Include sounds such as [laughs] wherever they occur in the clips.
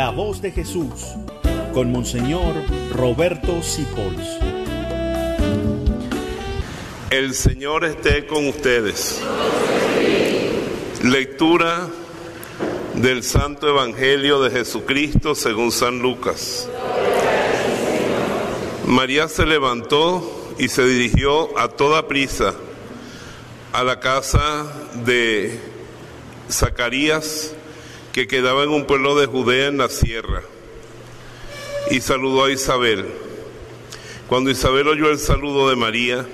La voz de Jesús con Monseñor Roberto Sipols. El Señor esté con ustedes. Lectura del Santo Evangelio de Jesucristo según San Lucas. María se levantó y se dirigió a toda prisa a la casa de Zacarías, que quedaba en un pueblo de Judea en la sierra, y saludó a Isabel. Cuando Isabel oyó el saludo de María,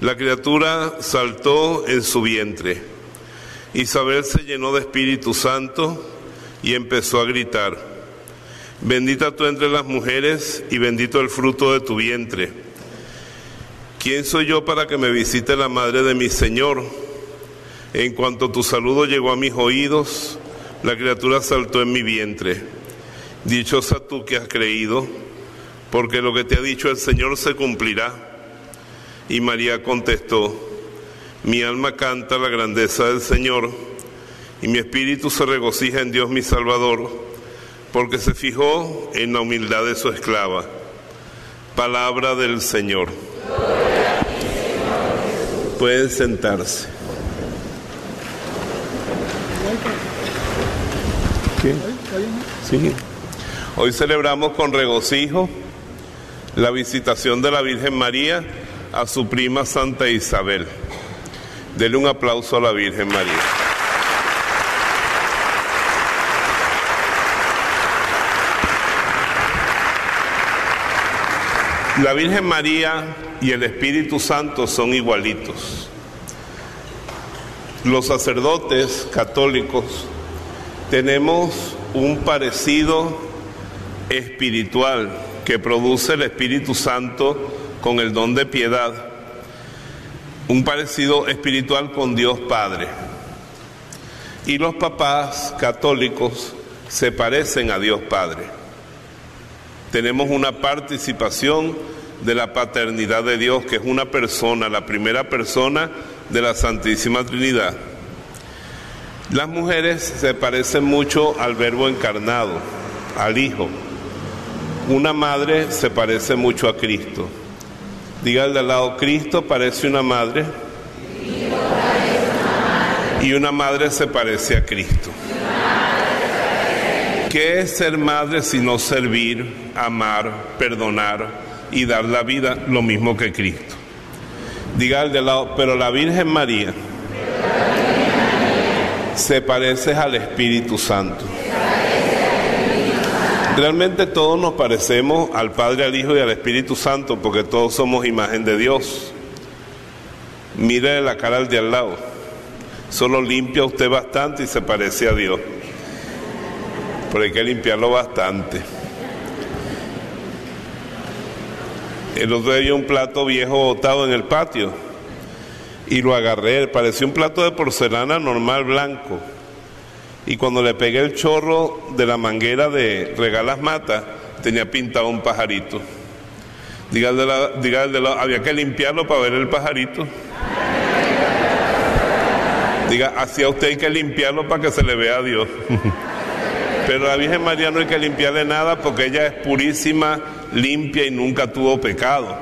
la criatura saltó en su vientre. Isabel se llenó de Espíritu Santo y empezó a gritar, bendita tú entre las mujeres y bendito el fruto de tu vientre. ¿Quién soy yo para que me visite la madre de mi Señor? En cuanto tu saludo llegó a mis oídos, la criatura saltó en mi vientre. Dichosa tú que has creído, porque lo que te ha dicho el Señor se cumplirá. Y María contestó, mi alma canta la grandeza del Señor, y mi espíritu se regocija en Dios mi Salvador, porque se fijó en la humildad de su esclava. Palabra del Señor. Pueden sentarse. Sí. Hoy celebramos con regocijo la visitación de la Virgen María a su prima Santa Isabel. Dele un aplauso a la Virgen María. La Virgen María y el Espíritu Santo son igualitos. Los sacerdotes católicos tenemos un parecido espiritual que produce el Espíritu Santo con el don de piedad, un parecido espiritual con Dios Padre. Y los papás católicos se parecen a Dios Padre tenemos una participación de la paternidad de Dios, que es una persona, la primera persona de la Santísima Trinidad. Las mujeres se parecen mucho al verbo encarnado, al Hijo. Una madre se parece mucho a Cristo. Diga al de al lado, Cristo parece una madre. Y una madre se parece a Cristo. ¿Qué es ser madre sino servir, amar, perdonar y dar la vida lo mismo que Cristo? Diga al de lado, pero la Virgen María se parece al Espíritu Santo. Realmente todos nos parecemos al Padre, al Hijo y al Espíritu Santo porque todos somos imagen de Dios. Mire la cara al de al lado. Solo limpia usted bastante y se parece a Dios pero hay que limpiarlo bastante. El otro día había un plato viejo botado en el patio y lo agarré, parecía un plato de porcelana normal blanco. Y cuando le pegué el chorro de la manguera de regalas mata, tenía pintado un pajarito. Diga de la, diga de la, había que limpiarlo para ver el pajarito. Diga, hacía usted que limpiarlo para que se le vea a Dios. [laughs] Pero a la Virgen María no hay que limpiarle nada porque ella es purísima, limpia y nunca tuvo pecado.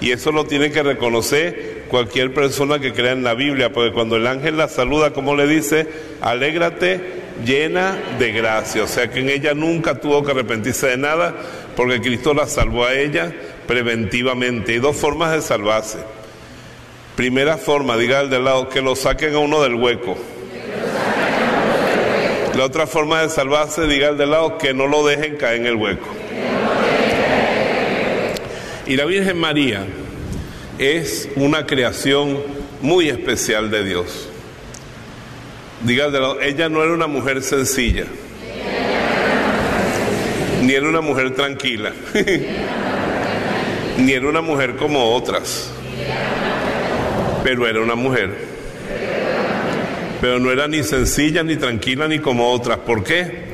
Y eso lo tiene que reconocer cualquier persona que crea en la Biblia, porque cuando el ángel la saluda, como le dice, alégrate llena de gracia. O sea que en ella nunca tuvo que arrepentirse de nada, porque Cristo la salvó a ella preventivamente. Hay dos formas de salvarse. Primera forma, diga el del lado, que lo saquen a uno del hueco. La otra forma de salvarse, diga al de lado, que no lo dejen caer en el hueco. Y la Virgen María es una creación muy especial de Dios. Lado, ella no era una mujer sencilla, ni era una mujer tranquila, [laughs] ni era una mujer como otras, pero era una mujer pero no era ni sencilla, ni tranquila, ni como otras. ¿Por qué?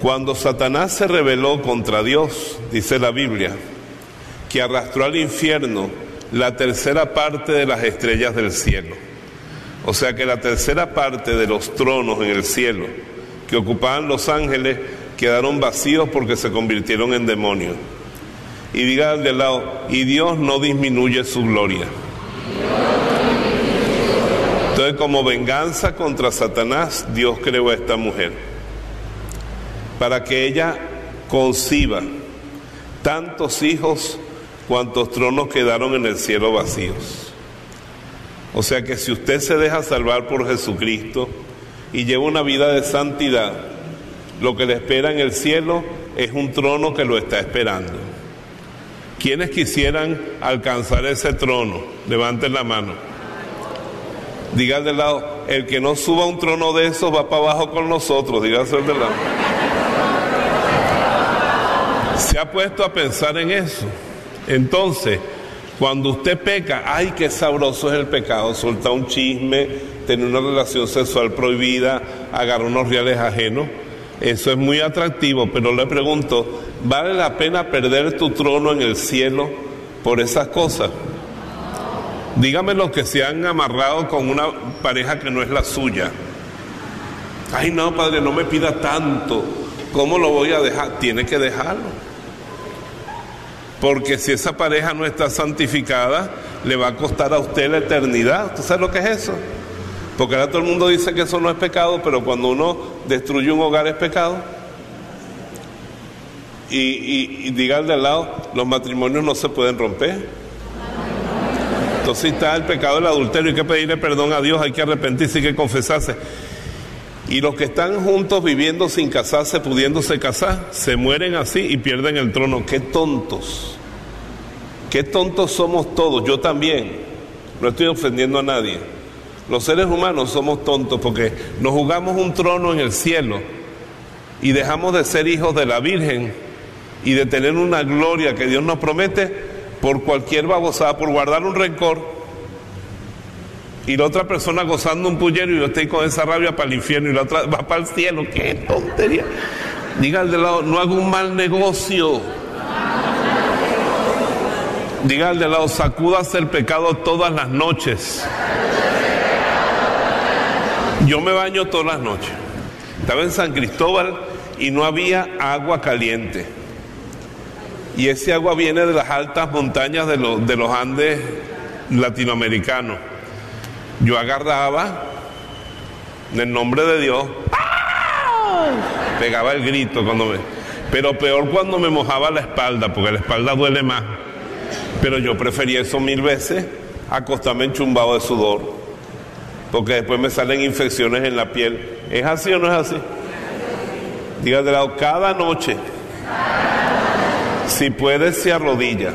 Cuando Satanás se rebeló contra Dios, dice la Biblia, que arrastró al infierno la tercera parte de las estrellas del cielo. O sea que la tercera parte de los tronos en el cielo que ocupaban los ángeles quedaron vacíos porque se convirtieron en demonios. Y diga al de lado, y Dios no disminuye su gloria. Entonces, como venganza contra Satanás, Dios creó a esta mujer para que ella conciba tantos hijos cuantos tronos quedaron en el cielo vacíos. O sea que si usted se deja salvar por Jesucristo y lleva una vida de santidad, lo que le espera en el cielo es un trono que lo está esperando. ¿Quiénes quisieran alcanzar ese trono? Levanten la mano. Diga de lado, el que no suba un trono de esos va para abajo con nosotros. Dígase de lado. Se ha puesto a pensar en eso. Entonces, cuando usted peca, ay, qué sabroso es el pecado, soltar un chisme, tener una relación sexual prohibida, agarrar unos reales ajenos. Eso es muy atractivo, pero le pregunto, ¿vale la pena perder tu trono en el cielo por esas cosas? Dígame los que se han amarrado con una pareja que no es la suya. Ay, no, padre, no me pida tanto. ¿Cómo lo voy a dejar? Tiene que dejarlo. Porque si esa pareja no está santificada, le va a costar a usted la eternidad. ¿Usted sabe lo que es eso? Porque ahora todo el mundo dice que eso no es pecado, pero cuando uno destruye un hogar es pecado. Y, y, de al lado, los matrimonios no se pueden romper. Entonces está el pecado del adulterio, hay que pedirle perdón a Dios, hay que arrepentirse, hay que confesarse. Y los que están juntos viviendo sin casarse, pudiéndose casar, se mueren así y pierden el trono. Qué tontos. Qué tontos somos todos, yo también. No estoy ofendiendo a nadie. Los seres humanos somos tontos porque nos jugamos un trono en el cielo y dejamos de ser hijos de la Virgen y de tener una gloria que Dios nos promete por cualquier babosada, por guardar un rencor y la otra persona gozando un puñero y yo estoy con esa rabia para el infierno y la otra va para el cielo. ¡Qué tontería! Diga al de lado, no hago un mal negocio. Diga al de lado, sacúdase el pecado todas las noches. Yo me baño todas las noches. Estaba en San Cristóbal y no había agua caliente. Y ese agua viene de las altas montañas de los Andes latinoamericanos. Yo agarraba en el nombre de Dios, pegaba el grito cuando me... Pero peor cuando me mojaba la espalda, porque la espalda duele más. Pero yo prefería eso mil veces, acostarme enchumbado de sudor, porque después me salen infecciones en la piel. ¿Es así o no es así? Diga de lado, cada noche, si puede, se arrodilla.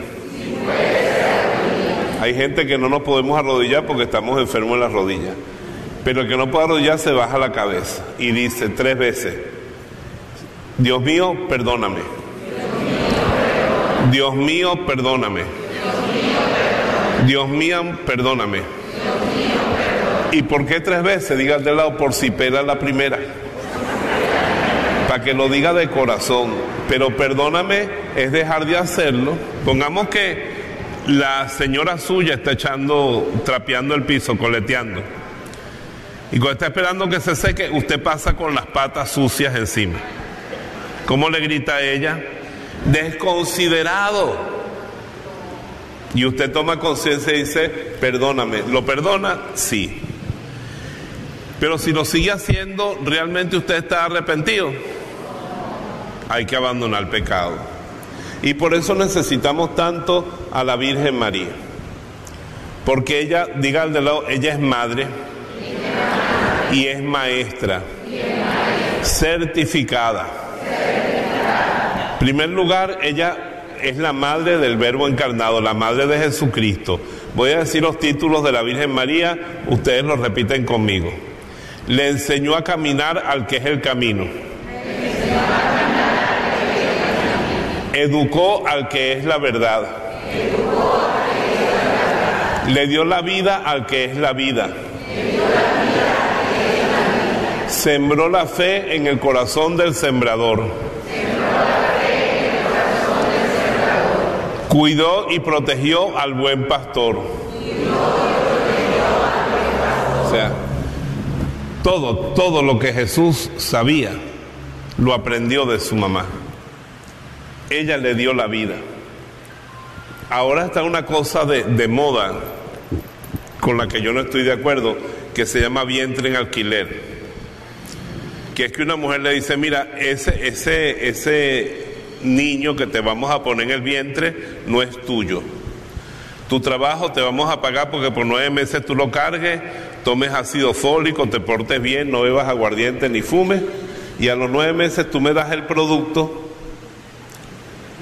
Hay gente que no nos podemos arrodillar porque estamos enfermos en las rodillas. Pero el que no puede arrodillar se baja la cabeza y dice tres veces, Dios mío, perdóname. Dios mío, perdóname. Dios mío, perdóname. ¿Y por qué tres veces? Diga de lado por si pela la primera. Para que lo diga de corazón. Pero perdóname es dejar de hacerlo. Pongamos que la señora suya está echando, trapeando el piso, coleteando. Y cuando está esperando que se seque, usted pasa con las patas sucias encima. ¿Cómo le grita a ella? Desconsiderado. Y usted toma conciencia y dice, perdóname. ¿Lo perdona? Sí. Pero si lo sigue haciendo, ¿realmente usted está arrepentido? Hay que abandonar el pecado. Y por eso necesitamos tanto a la Virgen María. Porque ella, diga al de lado, ella es madre y es maestra, certificada. En primer lugar, ella es la madre del Verbo encarnado, la madre de Jesucristo. Voy a decir los títulos de la Virgen María, ustedes los repiten conmigo. Le enseñó a caminar al que es el camino Educó al que es la verdad. Le dio la vida al que es la vida. Sembró la fe en el corazón del sembrador. Cuidó y protegió al buen pastor. O sea, Todo, todo lo que Jesús sabía, lo aprendió de su mamá. Ella le dio la vida. Ahora está una cosa de, de moda con la que yo no estoy de acuerdo, que se llama vientre en alquiler. Que es que una mujer le dice, mira, ese, ese, ese niño que te vamos a poner en el vientre no es tuyo. Tu trabajo te vamos a pagar porque por nueve meses tú lo cargues, tomes ácido fólico, te portes bien, no bebas aguardiente ni fumes, y a los nueve meses tú me das el producto,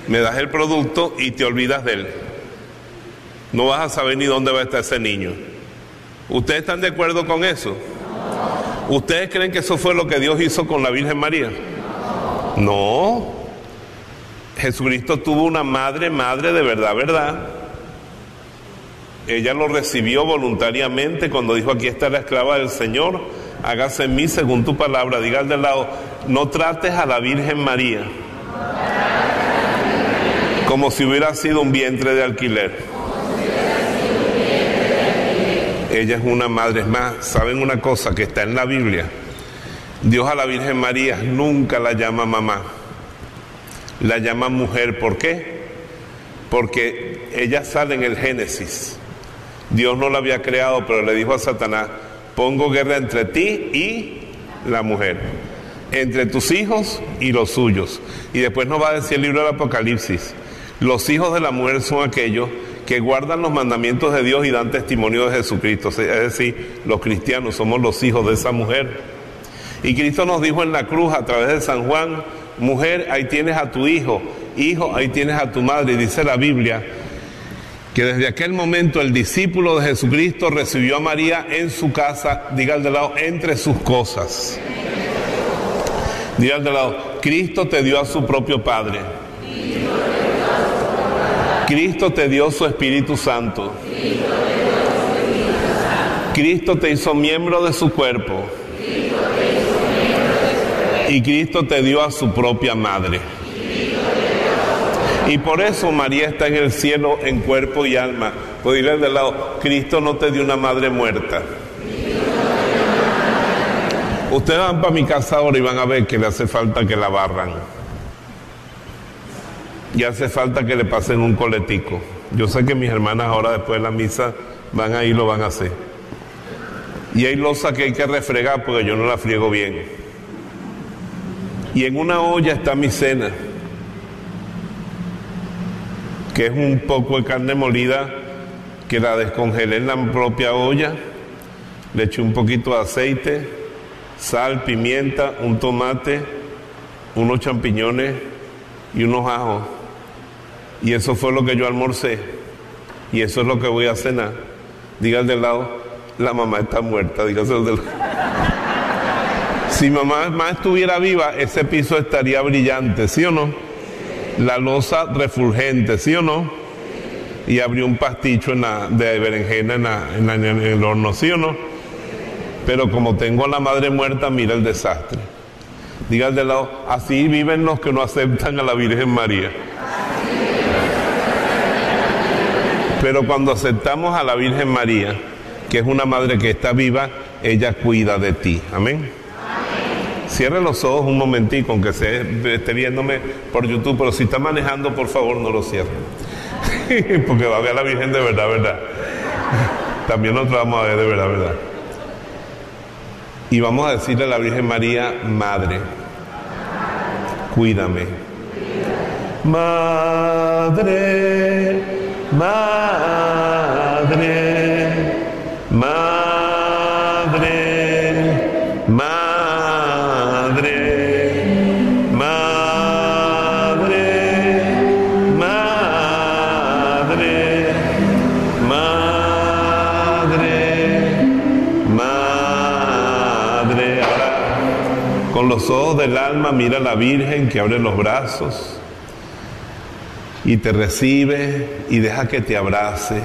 me das el producto y te olvidas de él. No vas a saber ni dónde va a estar ese niño. ¿Ustedes están de acuerdo con eso? ¿Ustedes creen que eso fue lo que Dios hizo con la Virgen María? No. Jesucristo tuvo una madre, madre de verdad, verdad. Ella lo recibió voluntariamente cuando dijo, aquí está la esclava del Señor, hágase en mí según tu palabra. Diga al del lado, no trates a la Virgen María como si hubiera sido un vientre de alquiler. Ella es una madre, es más, ¿saben una cosa que está en la Biblia? Dios a la Virgen María nunca la llama mamá, la llama mujer. ¿Por qué? Porque ella sale en el Génesis. Dios no la había creado, pero le dijo a Satanás, pongo guerra entre ti y la mujer, entre tus hijos y los suyos. Y después nos va a decir el libro del Apocalipsis, los hijos de la mujer son aquellos que guardan los mandamientos de Dios y dan testimonio de Jesucristo. Es decir, los cristianos somos los hijos de esa mujer. Y Cristo nos dijo en la cruz a través de San Juan, mujer, ahí tienes a tu hijo, hijo, ahí tienes a tu madre. Y dice la Biblia que desde aquel momento el discípulo de Jesucristo recibió a María en su casa, diga al de lado, entre sus cosas. Diga al de lado, Cristo te dio a su propio Padre. Cristo te dio su Espíritu Santo. Cristo te hizo miembro de su cuerpo. Y Cristo te dio a su propia madre. Y por eso María está en el cielo en cuerpo y alma. Puedo ir del lado, Cristo no te dio una madre muerta. Ustedes van para mi casa ahora y van a ver que le hace falta que la barran y hace falta que le pasen un coletico. Yo sé que mis hermanas ahora después de la misa van a ir lo van a hacer. Y hay losa que hay que refregar porque yo no la friego bien. Y en una olla está mi cena, que es un poco de carne molida que la descongelé en la propia olla, le eché un poquito de aceite, sal, pimienta, un tomate, unos champiñones y unos ajos y eso fue lo que yo almorcé. Y eso es lo que voy a cenar. Diga del lado, la mamá está muerta. Dígase del lado. Si mamá más estuviera viva, ese piso estaría brillante, ¿sí o no? La losa refulgente, ¿sí o no? Y abrió un pasticho en la, de berenjena en, en el horno, ¿sí o no? Pero como tengo a la madre muerta, mira el desastre. Diga del lado, así viven los que no aceptan a la Virgen María. Pero cuando aceptamos a la Virgen María, que es una madre que está viva, ella cuida de ti. Amén. Cierre los ojos un momentico, aunque se esté viéndome por YouTube, pero si está manejando, por favor, no lo cierre. [laughs] Porque va a ver a la Virgen de verdad, verdad. También nosotros vamos a ver de verdad, verdad. Y vamos a decirle a la Virgen María, Madre, cuídame. Madre madre, madre, madre, madre, madre, madre, madre. Ahora, con los ojos del alma mira la Virgen que abre los brazos y te recibe y deja que te abrace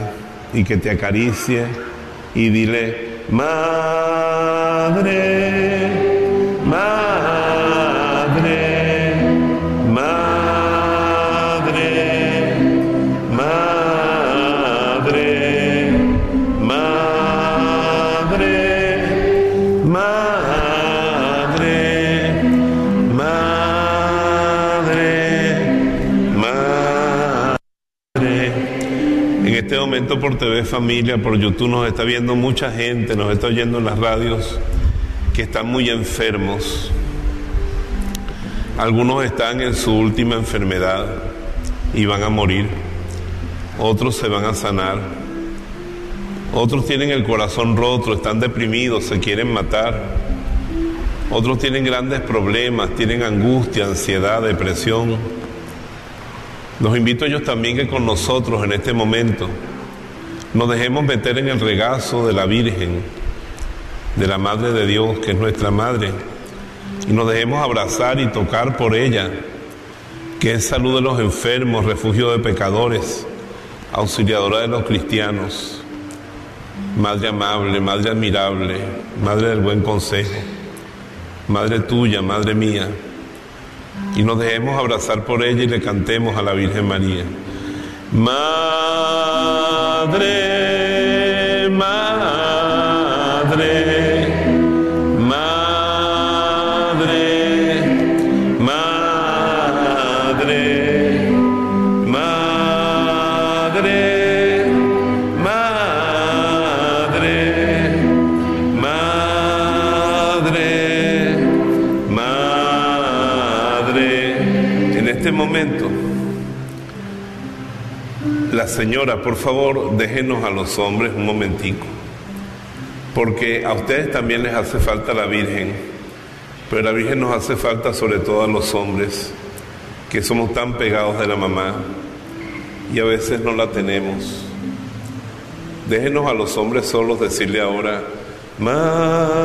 y que te acaricie y dile, madre, por TV Familia, por YouTube nos está viendo mucha gente, nos está oyendo en las radios que están muy enfermos. Algunos están en su última enfermedad y van a morir. Otros se van a sanar. Otros tienen el corazón roto, están deprimidos, se quieren matar. Otros tienen grandes problemas, tienen angustia, ansiedad, depresión. Los invito a ellos también que con nosotros en este momento nos dejemos meter en el regazo de la Virgen, de la Madre de Dios, que es nuestra Madre, y nos dejemos abrazar y tocar por ella, que es salud de los enfermos, refugio de pecadores, auxiliadora de los cristianos, Madre amable, Madre admirable, Madre del buen consejo, Madre tuya, Madre mía, y nos dejemos abrazar por ella y le cantemos a la Virgen María. Madre, madre, señora, por favor, déjenos a los hombres un momentico, porque a ustedes también les hace falta la Virgen, pero la Virgen nos hace falta sobre todo a los hombres, que somos tan pegados de la mamá y a veces no la tenemos. Déjenos a los hombres solos decirle ahora, Madre,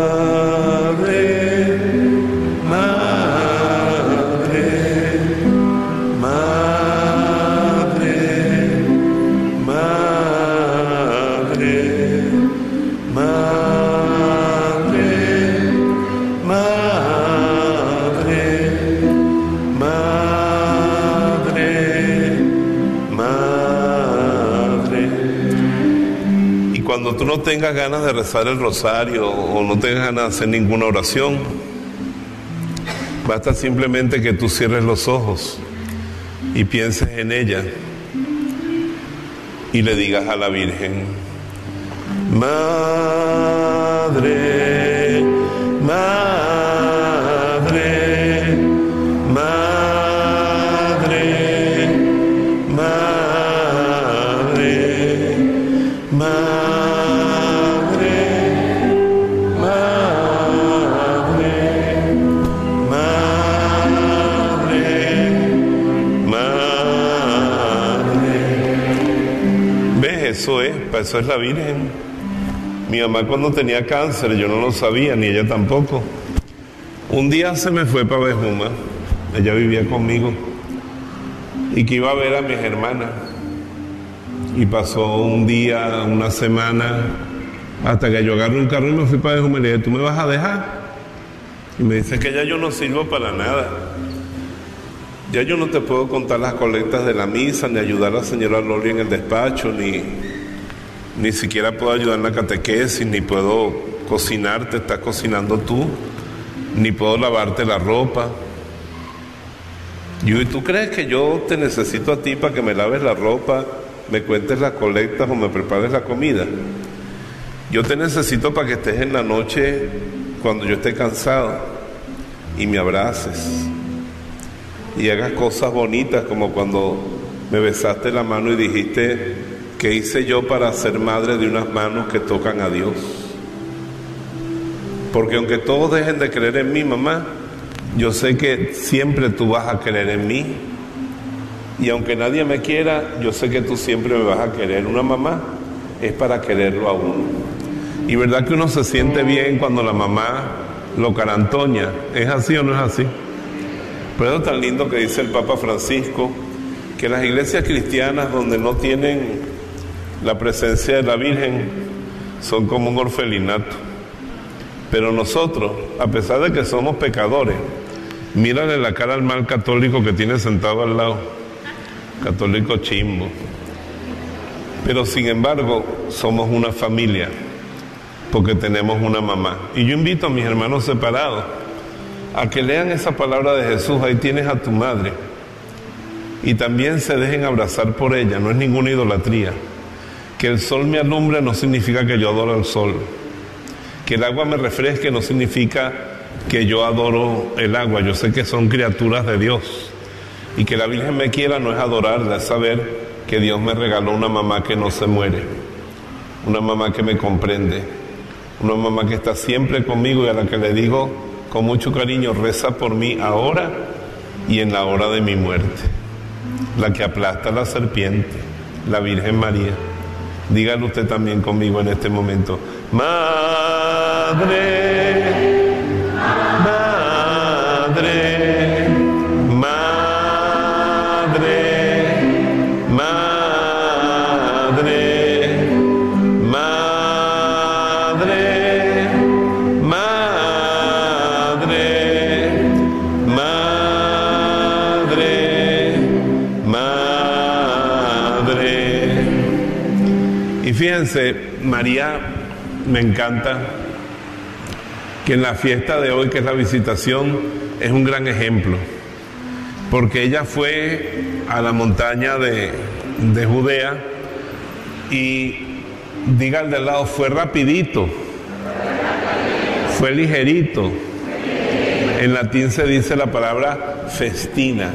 tengas ganas de rezar el rosario o no tengas ganas de hacer ninguna oración, basta simplemente que tú cierres los ojos y pienses en ella y le digas a la Virgen, Madre, Madre, eso es la Virgen. Mi mamá cuando tenía cáncer, yo no lo sabía, ni ella tampoco. Un día se me fue para Bejuma, ella vivía conmigo, y que iba a ver a mis hermanas. Y pasó un día, una semana, hasta que yo agarré un carro y me fui para Bejuma y le dije, ¿tú me vas a dejar? Y me dice que ya yo no sirvo para nada. Ya yo no te puedo contar las colectas de la misa, ni ayudar a la señora Loli en el despacho, ni, ni siquiera puedo ayudar en la catequesis, ni puedo cocinar, te estás cocinando tú, ni puedo lavarte la ropa. ¿y tú crees que yo te necesito a ti para que me laves la ropa, me cuentes las colectas o me prepares la comida? Yo te necesito para que estés en la noche cuando yo esté cansado y me abraces y hagas cosas bonitas como cuando me besaste la mano y dijiste que hice yo para ser madre de unas manos que tocan a Dios. Porque aunque todos dejen de creer en mí, mamá, yo sé que siempre tú vas a creer en mí. Y aunque nadie me quiera, yo sé que tú siempre me vas a querer. Una mamá es para quererlo a uno. Y verdad que uno se siente bien cuando la mamá lo carantoña. ¿Es así o no es así? Pero es tan lindo que dice el Papa Francisco que las iglesias cristianas donde no tienen la presencia de la Virgen son como un orfelinato. Pero nosotros, a pesar de que somos pecadores, mírale la cara al mal católico que tiene sentado al lado, católico chimbo. Pero sin embargo, somos una familia, porque tenemos una mamá. Y yo invito a mis hermanos separados a que lean esa palabra de Jesús, ahí tienes a tu madre. Y también se dejen abrazar por ella, no es ninguna idolatría. Que el sol me alumbre no significa que yo adoro al sol. Que el agua me refresque no significa que yo adoro el agua. Yo sé que son criaturas de Dios. Y que la Virgen me quiera no es adorarla, es saber que Dios me regaló una mamá que no se muere. Una mamá que me comprende. Una mamá que está siempre conmigo y a la que le digo con mucho cariño, reza por mí ahora y en la hora de mi muerte. La que aplasta la serpiente, la Virgen María. Dígalo usted también conmigo en este momento. Madre, Y fíjense, María me encanta que en la fiesta de hoy, que es la visitación, es un gran ejemplo, porque ella fue a la montaña de, de Judea y diga al del lado, fue rapidito, fue ligerito. En latín se dice la palabra festina.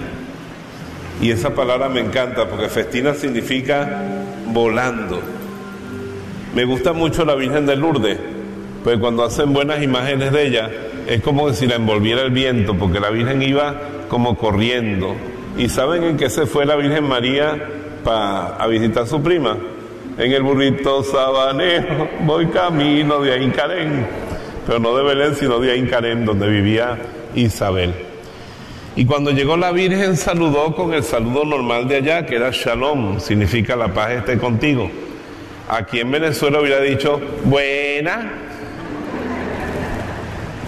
Y esa palabra me encanta porque festina significa volando. Me gusta mucho la Virgen de Lourdes, pues cuando hacen buenas imágenes de ella, es como si la envolviera el viento, porque la Virgen iba como corriendo. ¿Y saben en qué se fue la Virgen María para a visitar a su prima? En el burrito sabanero, voy camino de Aincarén, pero no de Belén, sino de Aincarén, donde vivía Isabel. Y cuando llegó la Virgen saludó con el saludo normal de allá, que era Shalom, significa la paz esté contigo. Aquí en Venezuela hubiera dicho, buena.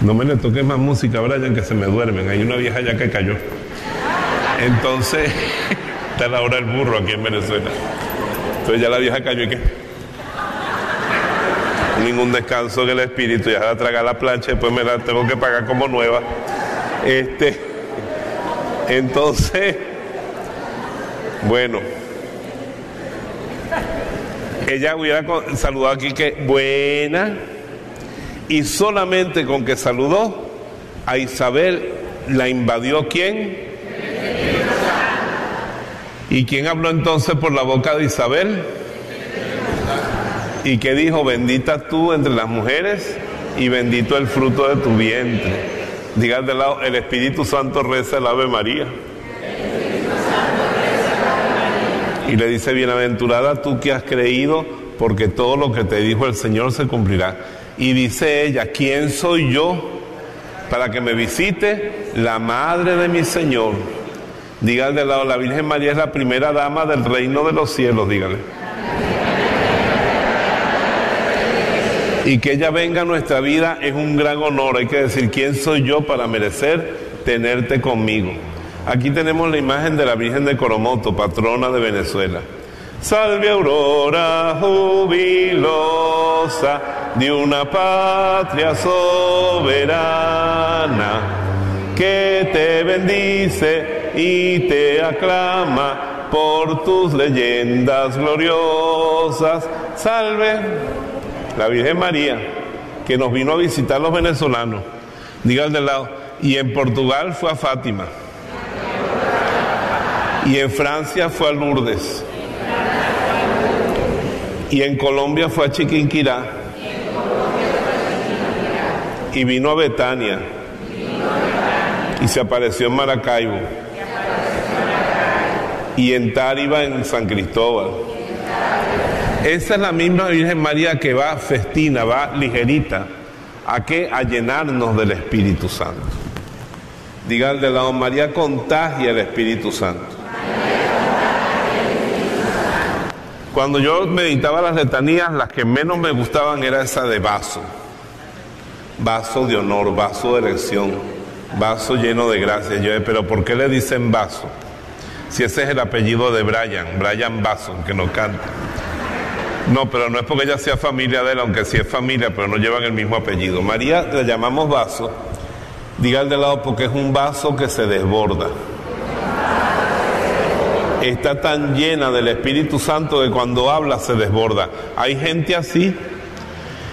No me le toques más música, Brian, que se me duermen. Hay una vieja ya que cayó. Entonces, [laughs] está la hora del burro aquí en Venezuela. Entonces ya la vieja cayó y qué. Ningún descanso en el espíritu, ya la traga la plancha, después me la tengo que pagar como nueva. Este, [laughs] entonces, bueno, ella hubiera saludado aquí que buena, y solamente con que saludó a Isabel la invadió quién? ¿Y quién habló entonces por la boca de Isabel? ¿Y qué dijo? Bendita tú entre las mujeres y bendito el fruto de tu vientre. Diga de lado, el Espíritu Santo reza el Ave María. Y le dice, bienaventurada tú que has creído, porque todo lo que te dijo el Señor se cumplirá. Y dice ella, ¿quién soy yo para que me visite la madre de mi Señor? Diga de lado, la Virgen María es la primera dama del reino de los cielos, dígale. Y que ella venga a nuestra vida es un gran honor. Hay que decir, ¿quién soy yo para merecer tenerte conmigo? Aquí tenemos la imagen de la Virgen de Coromoto, patrona de Venezuela. Salve aurora jubilosa de una patria soberana que te bendice y te aclama por tus leyendas gloriosas. Salve la Virgen María, que nos vino a visitar los venezolanos. Diga de lado. Y en Portugal fue a Fátima. Y en Francia fue a Lourdes. Y en Colombia fue a Chiquinquirá. Y vino a Betania. Y se apareció en Maracaibo. Y en Táriba, en San Cristóbal. Esa es la misma Virgen María que va festina, va ligerita. ¿A qué? A llenarnos del Espíritu Santo. Diga de lado, María contagia el Espíritu Santo. Cuando yo meditaba las letanías, las que menos me gustaban era esa de vaso. Vaso de honor, vaso de elección, vaso lleno de gracia. Yo, pero ¿por qué le dicen vaso? Si ese es el apellido de Brian, Brian Vaso, que no canta. No, pero no es porque ella sea familia de él, aunque sí es familia, pero no llevan el mismo apellido. María le llamamos vaso, diga al de lado porque es un vaso que se desborda. Está tan llena del Espíritu Santo que cuando habla se desborda. Hay gente así.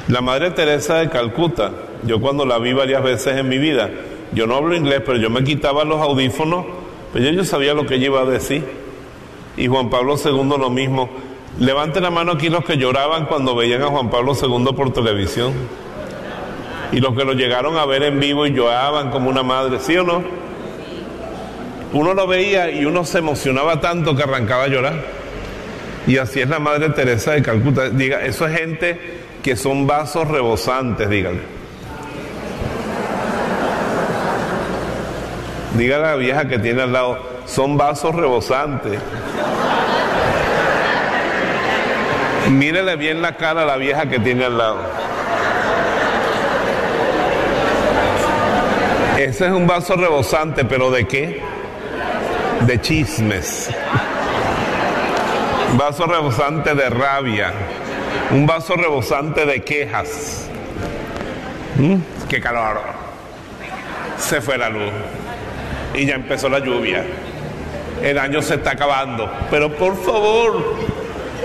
La Madre Teresa de Calcuta, yo cuando la vi varias veces en mi vida, yo no hablo inglés, pero yo me quitaba los audífonos, pues yo sabía lo que ella iba a decir. Y Juan Pablo II lo mismo. Levante la mano aquí los que lloraban cuando veían a Juan Pablo II por televisión. Y los que lo llegaron a ver en vivo y lloraban como una madre, ¿sí o no? Uno lo veía y uno se emocionaba tanto que arrancaba a llorar. Y así es la Madre Teresa de Calcuta. Diga, eso es gente que son vasos rebosantes, dígale. Dígale a la vieja que tiene al lado, son vasos rebosantes. Mírele bien la cara a la vieja que tiene al lado. Ese es un vaso rebosante, pero ¿de qué? De chismes. Un vaso rebosante de rabia. Un vaso rebosante de quejas. ¿Mm? ¡Qué calor! Se fue la luz. Y ya empezó la lluvia. El año se está acabando. Pero por favor,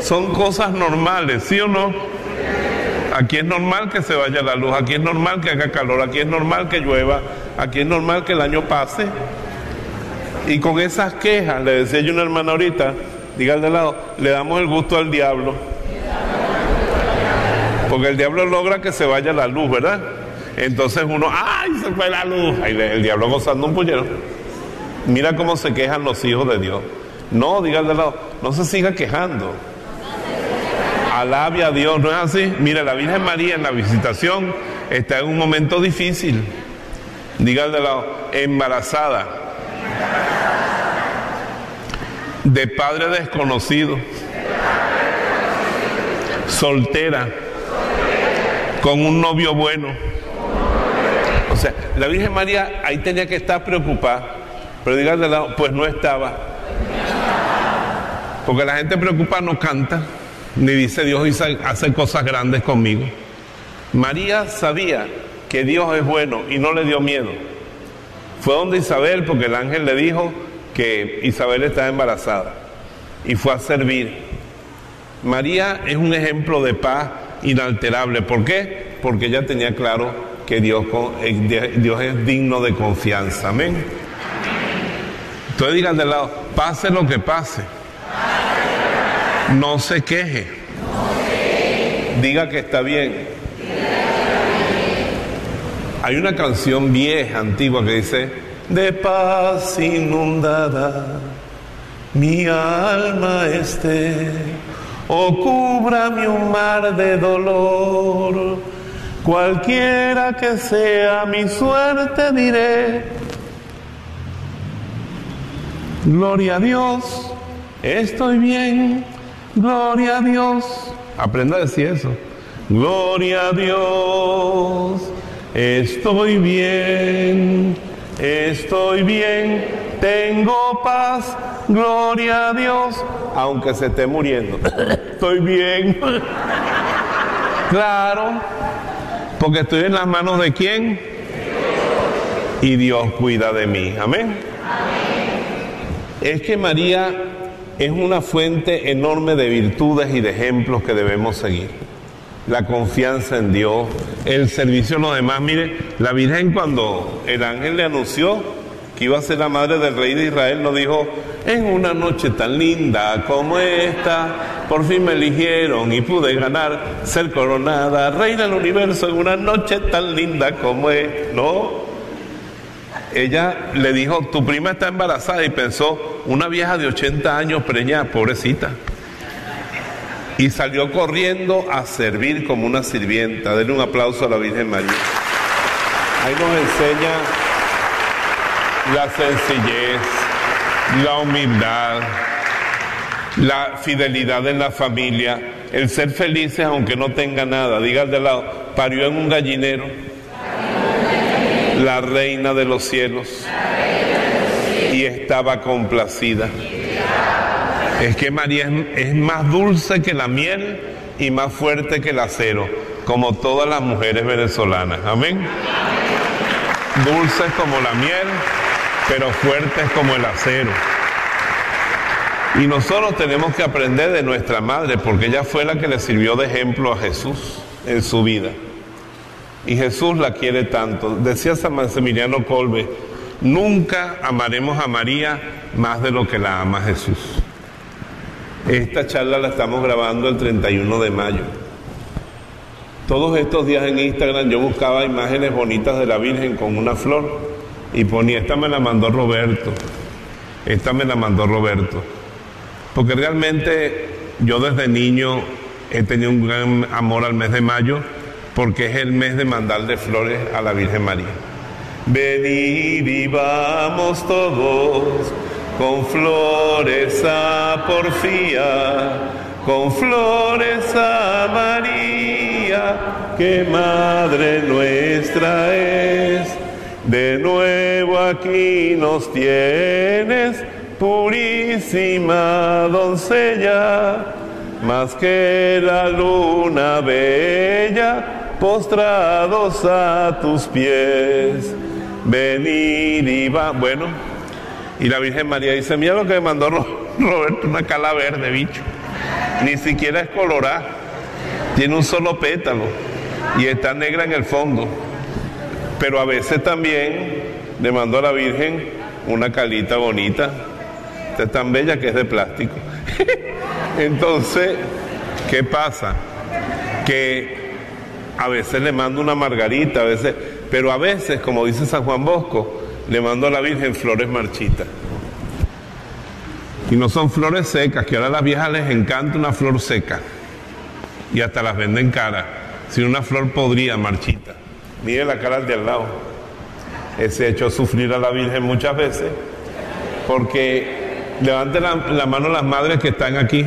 son cosas normales, ¿sí o no? Aquí es normal que se vaya la luz, aquí es normal que haga calor, aquí es normal que llueva, aquí es normal que el año pase. Y con esas quejas, le decía yo una hermana ahorita, diga al de lado, le damos el gusto al diablo. Porque el diablo logra que se vaya la luz, ¿verdad? Entonces uno, ¡ay, se fue la luz! Ahí el diablo gozando un puñero. Mira cómo se quejan los hijos de Dios. No, diga al de lado, no se siga quejando. Alabe a Dios, ¿no es así? Mira, la Virgen María en la visitación está en un momento difícil. Diga de lado, embarazada, de padre desconocido, soltera, con un novio bueno. O sea, la Virgen María ahí tenía que estar preocupada, pero lado, pues no estaba. Porque la gente preocupada no canta ni dice Dios hace cosas grandes conmigo. María sabía que Dios es bueno y no le dio miedo. Fue donde Isabel, porque el ángel le dijo que Isabel estaba embarazada y fue a servir. María es un ejemplo de paz inalterable. ¿Por qué? Porque ella tenía claro que Dios, eh, Dios es digno de confianza. Amén. Entonces digan de lado, pase lo que pase no se queje. Diga que está bien. Hay una canción vieja, antigua, que dice, de paz inundada, mi alma esté, o cúbrame un mar de dolor, cualquiera que sea mi suerte diré, gloria a Dios, estoy bien Gloria a Dios. Aprenda a decir eso. Gloria a Dios. Estoy bien. Estoy bien. Tengo paz. Gloria a Dios. Aunque se esté muriendo. [coughs] Estoy bien. [coughs] Claro. Porque estoy en las manos de quién. Y Dios cuida de mí. Amén. Es que María es una fuente enorme de virtudes y de ejemplos que debemos seguir. La confianza en Dios, el servicio a los demás. Mire, la Virgen cuando el ángel le anunció que iba a ser la madre del rey de Israel, no dijo, en una noche tan linda como esta, por fin me eligieron y pude ganar, ser coronada, reina del universo en una noche tan linda como es. No, ella le dijo, tu prima está embarazada y pensó, una vieja de 80 años preñada, pobrecita. Y salió corriendo a servir como una sirvienta. Denle un aplauso a la Virgen María. Ahí nos enseña la sencillez, la humildad, la fidelidad en la familia, el ser felices aunque no tenga nada. Diga de lado, parió en un gallinero la reina de los cielos y estaba complacida. Es que María es, más dulce que la miel y más fuerte que el acero, como todas las mujeres venezolanas. Amén. Dulces como la miel, pero fuertes como el acero. Y nosotros tenemos que aprender de nuestra madre, porque ella fue la que le sirvió de ejemplo a Jesús en su vida. Y Jesús la quiere tanto. Decía San Maximiliano Colbe, nunca amaremos a María más de lo que la ama Jesús. Esta charla la estamos grabando el 31 de mayo. Todos estos días en Instagram yo buscaba imágenes bonitas de la Virgen con una flor y ponía, esta me la mandó Roberto, esta me la mandó Roberto. Porque realmente yo desde niño he tenido un gran amor al mes de mayo porque es el mes de mandarle flores a la Virgen María. Venid y vamos todos con flores a Porfía, con flores a María, que Madre nuestra es. De nuevo aquí nos tienes, purísima doncella, más que la luna bella, postrados a tus pies. Venir y va. Bueno, y la Virgen María dice, mira lo que me mandó [laughs] Roberto, una cala verde, bicho. Ni siquiera es colorada. Tiene un solo pétalo y está negra en el fondo. Pero a veces también le mandó a la Virgen una calita bonita. Esta es tan bella que es de plástico. [laughs] Entonces, ¿qué pasa? Que a veces le mando una margarita, a veces, pero a veces, como dice San Juan Bosco, le mando a la Virgen flores marchitas. Y no son flores secas, que ahora a las viejas les encanta una flor seca. Y hasta las venden cara, sino una flor podrida, marchita. Mire la cara de al lado. Ese hecho sufrir a la Virgen muchas veces, porque levante la, mano las madres que están aquí.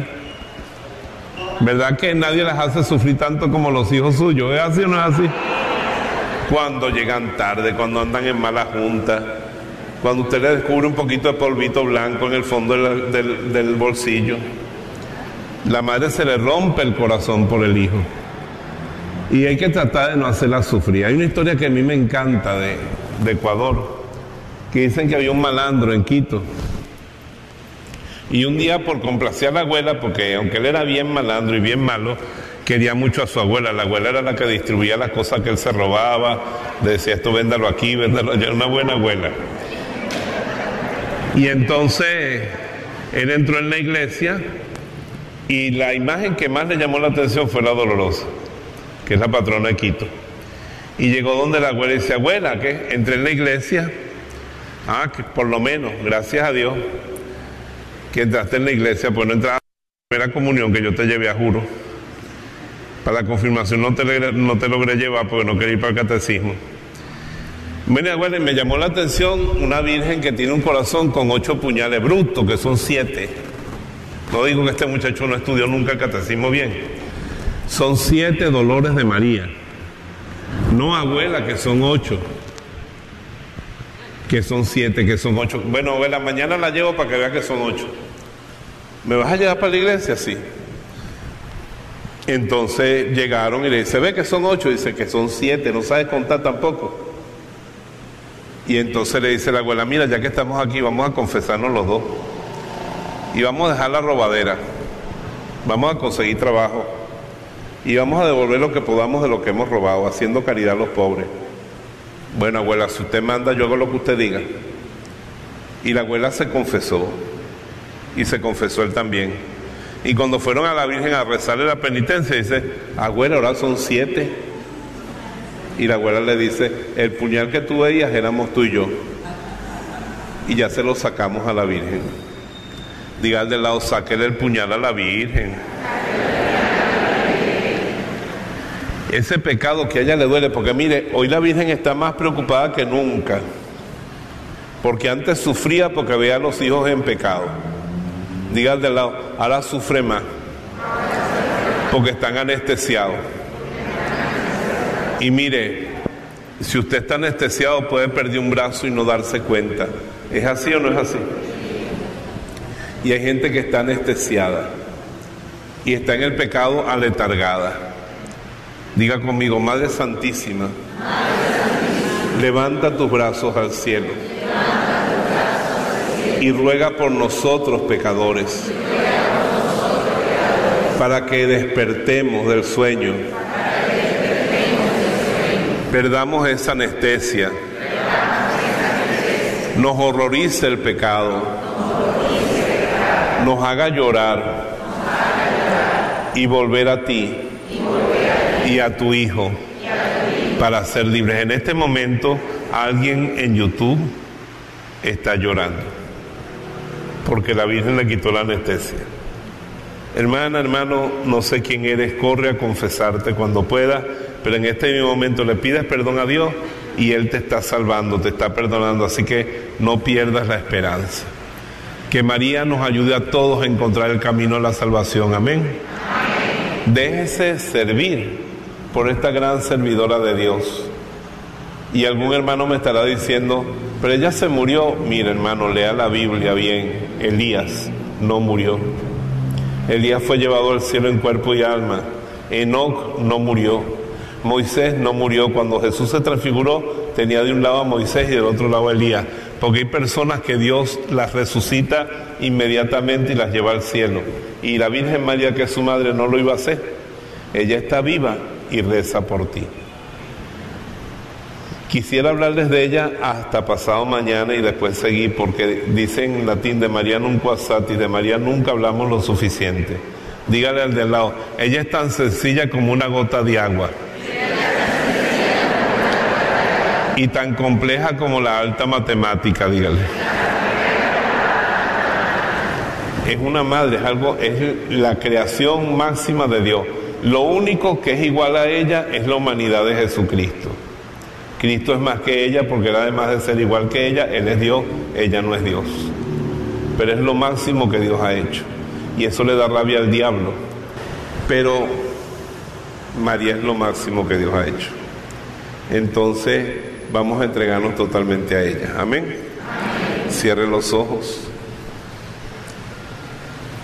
¿Verdad que nadie las hace sufrir tanto como los hijos suyos? ¿Es así o no es así? Cuando llegan tarde, cuando andan en mala junta, cuando usted le descubre un poquito de polvito blanco en el fondo del bolsillo, la madre se le rompe el corazón por el hijo. Y hay que tratar de no hacerla sufrir. Hay una historia que a mí me encanta de, Ecuador, que dicen que había un malandro en Quito. Y un día por complacer a la abuela, porque aunque él era bien malandro y bien malo, quería mucho a su abuela. La abuela era la que distribuía las cosas que él se robaba, le decía esto véndalo aquí, véndalo allá, una buena abuela. Y entonces él entró en la iglesia y la imagen que más le llamó la atención fue la dolorosa, que es la patrona de Quito. Y llegó donde la abuela y dice, abuela, ¿qué? Entré en la iglesia. Ah, que por lo menos, gracias a Dios, que entraste en la iglesia, pues no entraste en la primera comunión que yo te llevé a juro. Para la confirmación no te, no te logré llevar porque no quería ir para el catecismo. Bueno, abuela, me llamó la atención una virgen que tiene un corazón con ocho puñales brutos, que son siete. No digo que este muchacho no estudió nunca el catecismo bien. Son siete dolores de María. No abuela, que son ocho. Que son siete, que son ocho. Bueno, abuela, mañana la llevo para que vea que son ocho. ¿Me vas a llevar para la iglesia? Sí. Entonces llegaron y le dice, ve que son ocho, dice que son siete, no sabes contar tampoco. Y entonces le dice la abuela, mira, ya que estamos aquí, vamos a confesarnos los dos. Y vamos a dejar la robadera. Vamos a conseguir trabajo. Y vamos a devolver lo que podamos de lo que hemos robado, haciendo caridad a los pobres. Bueno, abuela, si usted manda, yo hago lo que usted diga. Y la abuela se confesó. Y se confesó él también. Y cuando fueron a la Virgen a rezarle la penitencia, dice, abuela, ahora son siete. Y la abuela le dice, el puñal que tú veías éramos tú y yo. Y ya se lo sacamos a la Virgen. Diga al del lado, sáquele el puñal a la Virgen. Ese pecado que a ella le duele, porque mire, hoy la Virgen está más preocupada que nunca. Porque antes sufría porque veía a los hijos en pecado. Diga al del lado, ahora sufre más. Porque están anestesiados. Y mire, si usted está anestesiado puede perder un brazo y no darse cuenta. ¿Es así o no es así? Y hay gente que está anestesiada y está en el pecado aletargada. Diga conmigo, Madre Santísima, levanta tus brazos al cielo. y ruega por nosotros pecadores, para que despertemos del sueño, perdamos esa anestesia, nos horrorice el pecado, nos haga llorar y volver a ti y a tu Hijo para ser libres. En este momento alguien en YouTube está llorando porque la Virgen le quitó la anestesia. Hermana, hermano, no sé quién eres, corre a confesarte cuando pueda, pero en este mismo momento le pides perdón a Dios y Él te está salvando, te está perdonando, así que no pierdas la esperanza. Que María nos ayude a todos a encontrar el camino a la salvación. Amén. Déjese servir por esta gran servidora de Dios. Y algún hermano me estará diciendo, pero ella se murió. Mira hermano, lea la Biblia bien. Elías no murió. Elías fue llevado al cielo en cuerpo y alma. Enoch no murió. Moisés no murió. Cuando Jesús se transfiguró, tenía de un lado a Moisés y del otro lado a Elías. Porque hay personas que Dios las resucita inmediatamente y las lleva al cielo. Y la Virgen María, que es su madre, no lo iba a hacer. Ella está viva y reza por ti. Quisiera hablarles de ella hasta pasado mañana y después seguir, porque dice en latín de María nunca y de María nunca hablamos lo suficiente. Dígale al de lado, ella es tan sencilla como una gota de agua. Y tan compleja como la alta matemática, dígale. Es una madre, es algo, es la creación máxima de Dios. Lo único que es igual a ella es la humanidad de Jesucristo. Cristo es más que ella porque además de ser igual que ella, Él es Dios, ella no es Dios. Pero es lo máximo que Dios ha hecho. Y eso le da rabia al diablo. Pero María es lo máximo que Dios ha hecho. Entonces vamos a entregarnos totalmente a ella. Amén. Cierre los ojos.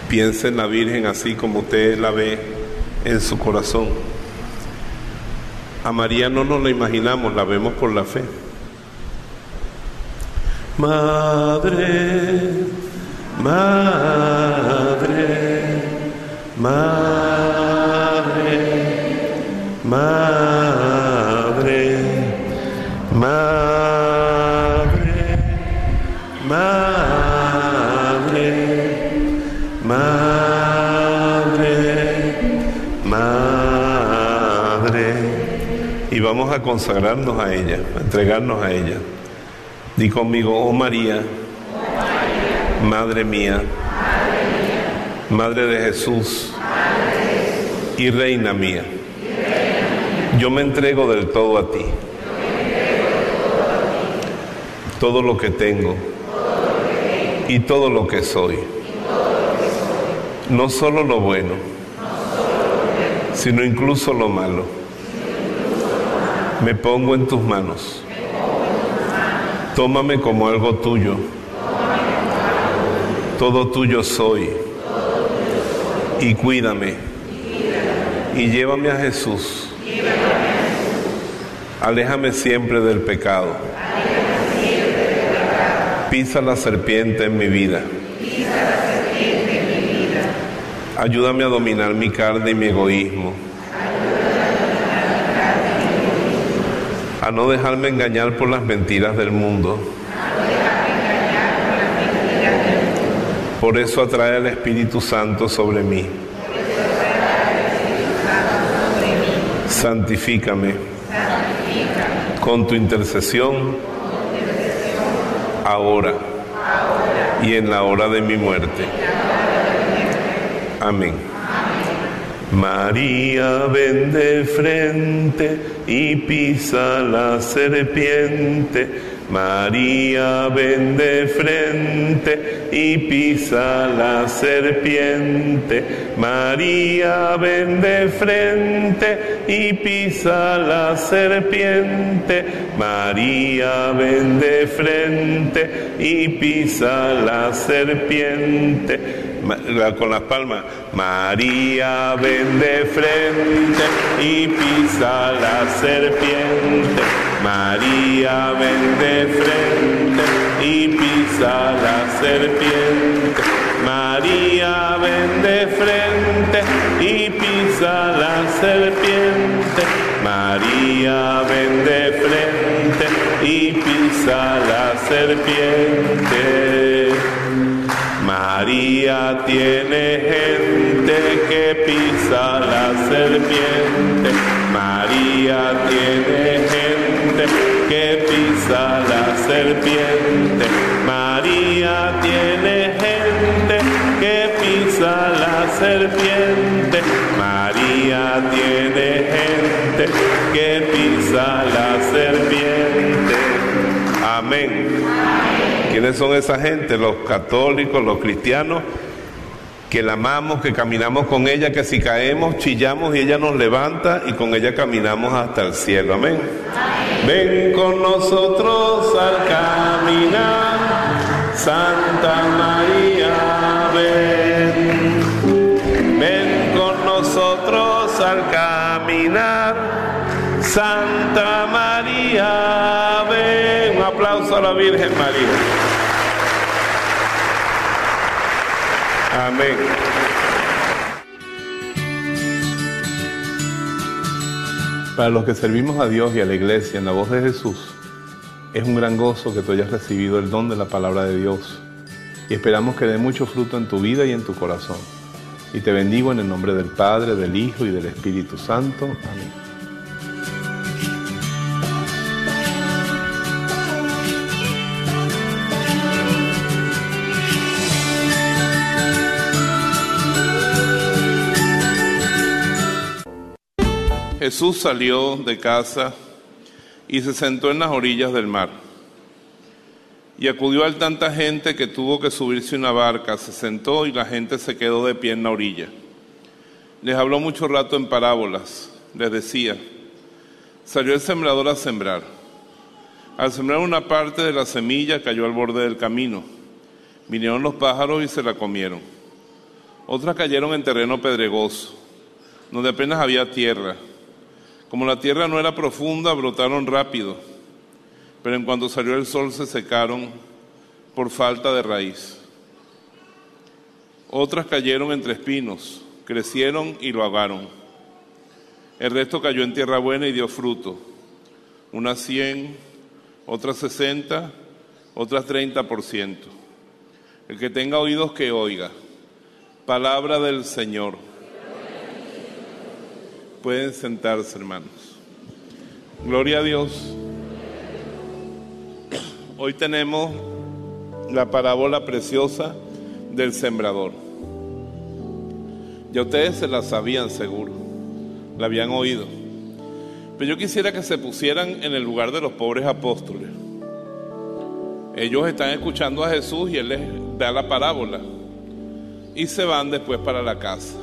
Piense en la Virgen así como usted la ve en su corazón. A María no nos la imaginamos, la vemos por la fe. Madre, madre, madre, madre, a consagrarnos a ella, a entregarnos a ella. Di conmigo, oh María, Madre mía, Madre de Jesús y Reina mía, yo me entrego del todo a ti. Todo lo que tengo y todo lo que soy. No solo lo bueno, sino incluso lo malo. Me pongo en tus manos. Tómame como algo tuyo. Todo tuyo soy. Y cuídame. Y llévame a Jesús. Aléjame siempre del pecado. Pisa la serpiente en mi vida. Ayúdame a dominar mi carne y mi egoísmo. A no dejarme engañar por las mentiras del mundo. Por eso atrae el Espíritu Santo sobre mí. Santifícame con tu intercesión ahora y en la hora de mi muerte. Amén. María ven de frente y pisa la serpiente. María ven de frente y pisa la serpiente. María ven de frente y pisa la serpiente. María ven de frente y pisa la serpiente con las palmas. María ven de frente y pisa la serpiente. María ven de frente y pisa la serpiente. María ven de frente y pisa la serpiente. María ven de frente y pisa la serpiente. María tiene gente que pisa la serpiente. María tiene gente que pisa la serpiente. María tiene gente que pisa la serpiente. María tiene gente que pisa la serpiente. Amén. ¿Quiénes son esa gente? Los católicos, los cristianos, que la amamos, que caminamos con ella, que si caemos, chillamos y ella nos levanta y con ella caminamos hasta el cielo. Amén. Ven con nosotros al caminar, Santa María, ven. Ven con nosotros al caminar, Santa María, ven. Un aplauso a la Virgen María. Amén. Para los que servimos a Dios y a la iglesia en la voz de Jesús, es un gran gozo que tú hayas recibido el don de la palabra de Dios y esperamos que dé mucho fruto en tu vida y en tu corazón. Y te bendigo en el nombre del Padre, del Hijo y del Espíritu Santo. Amén. Jesús salió de casa y se sentó en las orillas del mar. Y acudió a tanta gente que tuvo que subirse una barca, se sentó y la gente se quedó de pie en la orilla. Les habló mucho rato en parábolas, les decía, salió el sembrador a sembrar. Al sembrar una parte de la semilla cayó al borde del camino. Vinieron los pájaros y se la comieron. Otras cayeron en terreno pedregoso, donde apenas había tierra como la tierra no era profunda, brotaron rápido, pero en cuanto salió el sol se secaron por falta de raíz. Otras cayeron entre espinos, crecieron y lo agaron. El resto cayó en tierra buena y dio fruto. Unas cien, otras sesenta, otras treinta por ciento. El que tenga oídos que oiga. Palabra del Señor. Pueden sentarse, hermanos. Gloria a Dios. Hoy tenemos la parábola preciosa del sembrador. Ya ustedes se la sabían seguro, la habían oído. Pero yo quisiera que se pusieran en el lugar de los pobres apóstoles. Ellos están escuchando a Jesús y Él les da la parábola. Y se van después para la casa.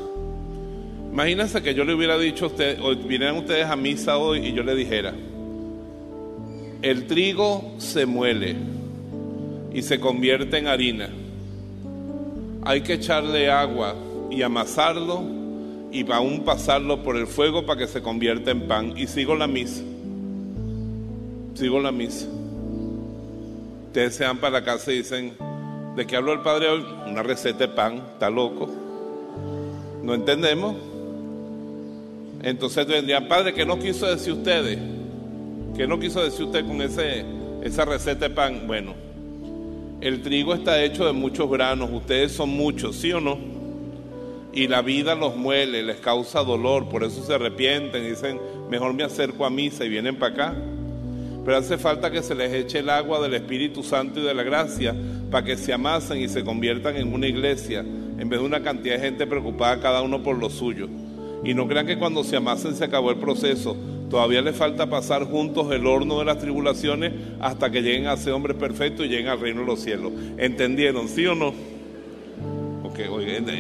Imagínense que yo le hubiera dicho a ustedes, o vinieran ustedes a misa hoy y yo le dijera, el trigo se muele y se convierte en harina. Hay que echarle agua y amasarlo y aún pasarlo por el fuego para que se convierta en pan. Y sigo la misa. Sigo la misa. Ustedes se van para la casa y dicen, ¿de qué habló el padre hoy? Una receta de pan, está loco. ¿No entendemos? Entonces vendrían, padre, ¿qué no quiso decir ustedes? ¿Qué no quiso decir usted con ese, esa receta de pan? Bueno, el trigo está hecho de muchos granos, ustedes son muchos, ¿sí o no? Y la vida los muele, les causa dolor, por eso se arrepienten dicen, mejor me acerco a misa y vienen para acá. Pero hace falta que se les eche el agua del Espíritu Santo y de la gracia para que se amasen y se conviertan en una iglesia, en vez de una cantidad de gente preocupada cada uno por lo suyo. Y no crean que cuando se amasen se acabó el proceso. Todavía les falta pasar juntos el horno de las tribulaciones hasta que lleguen a ser hombres perfectos y lleguen al reino de los cielos. ¿Entendieron? ¿Sí o no?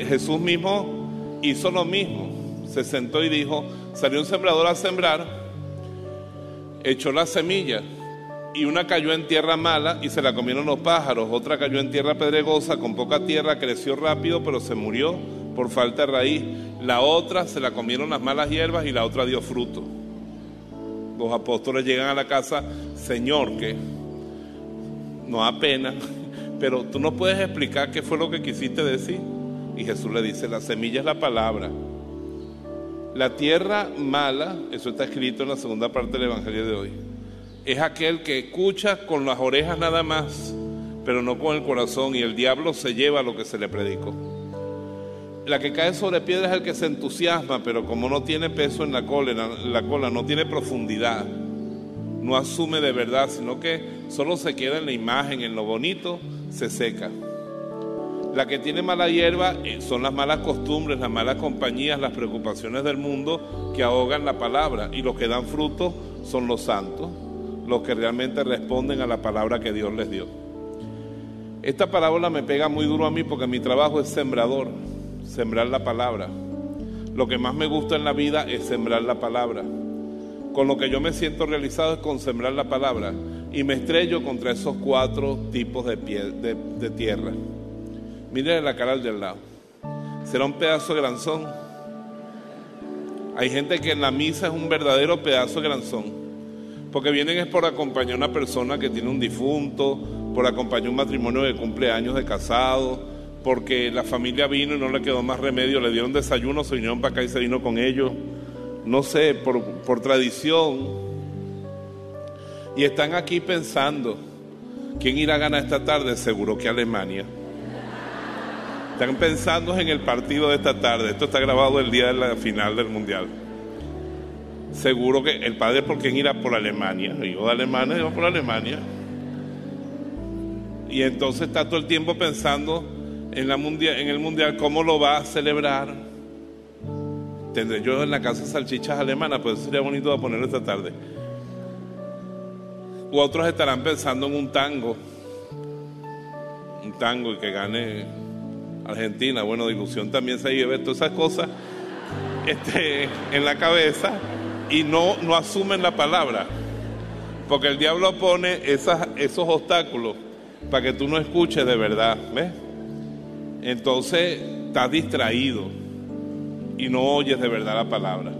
Jesús mismo hizo lo mismo. Se sentó y dijo, salió un sembrador a sembrar, echó la semilla y una cayó en tierra mala y se la comieron los pájaros, otra cayó en tierra pedregosa con poca tierra, creció rápido pero se murió por falta de raíz. La otra se la comieron las malas hierbas y la otra dio fruto. Los apóstoles llegan a la casa, Señor, que no da pena, [laughs] pero tú no puedes explicar qué fue lo que quisiste decir. Y Jesús le dice, la semilla es la palabra. La tierra mala, eso está escrito en la segunda parte del Evangelio de hoy, es aquel que escucha con las orejas nada más, pero no con el corazón, y el diablo se lleva lo que se le predicó. La que cae sobre piedra es el que se entusiasma, pero como no tiene peso en la cola, la cola no tiene profundidad, no asume de verdad, sino que solo se queda en la imagen, en lo bonito, se seca. La que tiene mala hierba eh, son las malas costumbres, las malas compañías, las preocupaciones del mundo que ahogan la palabra. Y los que dan fruto son los santos, los que realmente responden a la palabra que Dios les dio. Esta parábola me pega muy duro a mí porque mi trabajo es sembrador, sembrar la palabra. Lo que más me gusta en la vida es sembrar la palabra. Con lo que yo me siento realizado es con sembrar la palabra. Y me estrello contra esos cuatro tipos de, pie, de tierra. Mire la cara al del lado. Será un pedazo de granzón. Hay gente que en la misa es un verdadero pedazo de granzón. Porque vienen es por acompañar a una persona que tiene un difunto, por acompañar un matrimonio de cumpleaños de casado, porque la familia vino y no le quedó más remedio, le dieron desayuno, se vinieron para acá y se vino con ellos. No sé, por, por tradición. Y están aquí pensando, ¿quién irá a ganar esta tarde? Seguro que Alemania. Están pensando en el partido de esta tarde. Esto está grabado el día de la final del Mundial. Seguro que el padre por quién irá por Alemania. Yo de Alemania, yo por Alemania. Y entonces está todo el tiempo pensando en, la mundial, en el Mundial cómo lo va a celebrar. Tendré yo en la casa salchichas alemanas, pues sería bonito ponerlo esta tarde. U otros estarán pensando en un tango. Un tango y que gane Argentina, bueno, de ilusión también se lleva todas esas cosas este, en la cabeza y no, no asumen la palabra. Porque el diablo pone esos obstáculos para que tú no escuches de verdad. ¿ves? Entonces estás distraído y no oyes de verdad la palabra.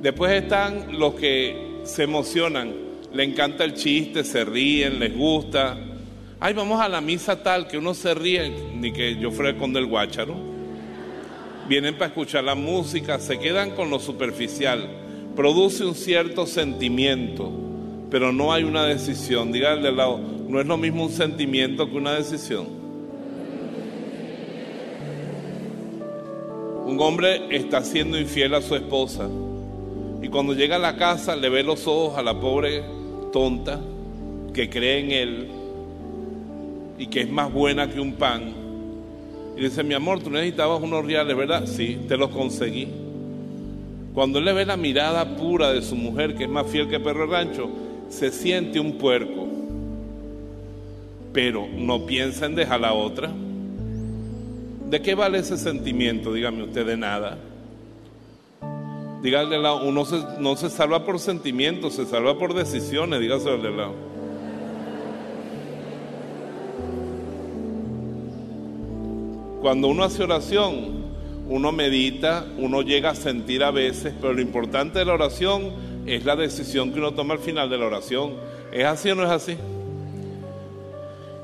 Después están los que se emocionan, le encanta el chiste, se ríen, les gusta, ay, vamos a la misa tal, que uno se ríe, ni que yo fuera con del guácharo. Vienen para escuchar la música, se quedan con lo superficial. Produce un cierto sentimiento, pero no hay una decisión. Dígale al lado, no es lo mismo un sentimiento que una decisión. Un hombre está siendo infiel a su esposa y cuando llega a la casa le ve los ojos a la pobre tonta que cree en él y que es más buena que un pan. Y dice, mi amor, tú necesitabas unos reales, ¿verdad? Sí, te los conseguí. Cuando él le ve la mirada pura de su mujer, que es más fiel que perro rancho, se siente un puerco. Pero no piensa en dejar la otra. ¿De qué vale ese sentimiento? Dígame usted, de nada. Dígale al lado, uno no se salva por sentimientos, se salva por decisiones, dígaselo al lado. Cuando uno hace oración, uno medita, uno llega a sentir a veces, pero lo importante de la oración es la decisión que uno toma al final de la oración. ¿Es así o no es así?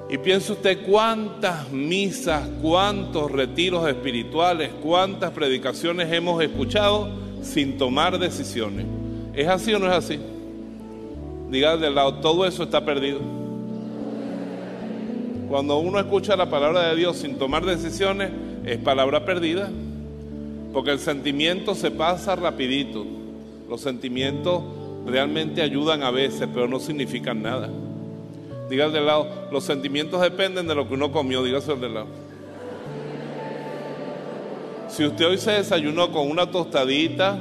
Y piense usted cuántas misas, cuántos retiros espirituales, cuántas predicaciones hemos escuchado sin tomar decisiones. ¿Es así o no es así? Diga de lado, todo eso está perdido. Cuando uno escucha la palabra de Dios sin tomar decisiones, es palabra perdida. Porque el sentimiento se pasa rapidito. Los sentimientos realmente ayudan a veces, pero no significan nada. Diga del lado, los sentimientos dependen de lo que uno comió, dígase del lado. Si usted hoy se desayunó con una tostadita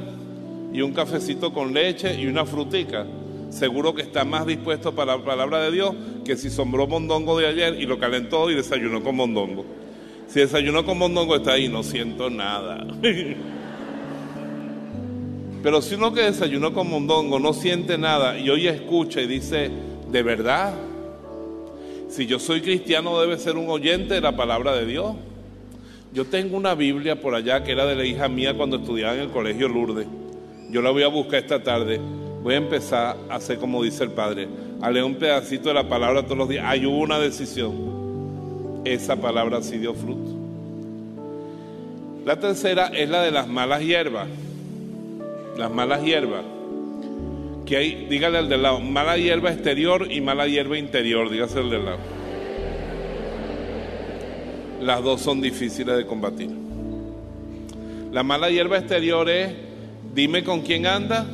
y un cafecito con leche y una frutica, seguro que está más dispuesto para la palabra de Dios que si sombró mondongo de ayer y lo calentó y desayunó con mondongo. Si desayunó con mondongo está ahí, no siento nada. [laughs] Pero si uno que desayunó con mondongo no siente nada y hoy escucha y dice, ¿de verdad? Si yo soy cristiano debe ser un oyente de la palabra de Dios. Yo tengo una Biblia por allá que era de la hija mía cuando estudiaba en el colegio Lourdes. Yo la voy a buscar esta tarde voy a empezar a hacer como dice el Padre, a leer un pedacito de la palabra todos los días. Hay una decisión. esa palabra sí dio fruto. La tercera es la de las malas hierbas. Las malas hierbas. Que hay, dígale al del lado, mala hierba exterior y mala hierba interior, dígase al del lado. Las dos son difíciles de combatir. La mala hierba exterior es, dime con quién anda.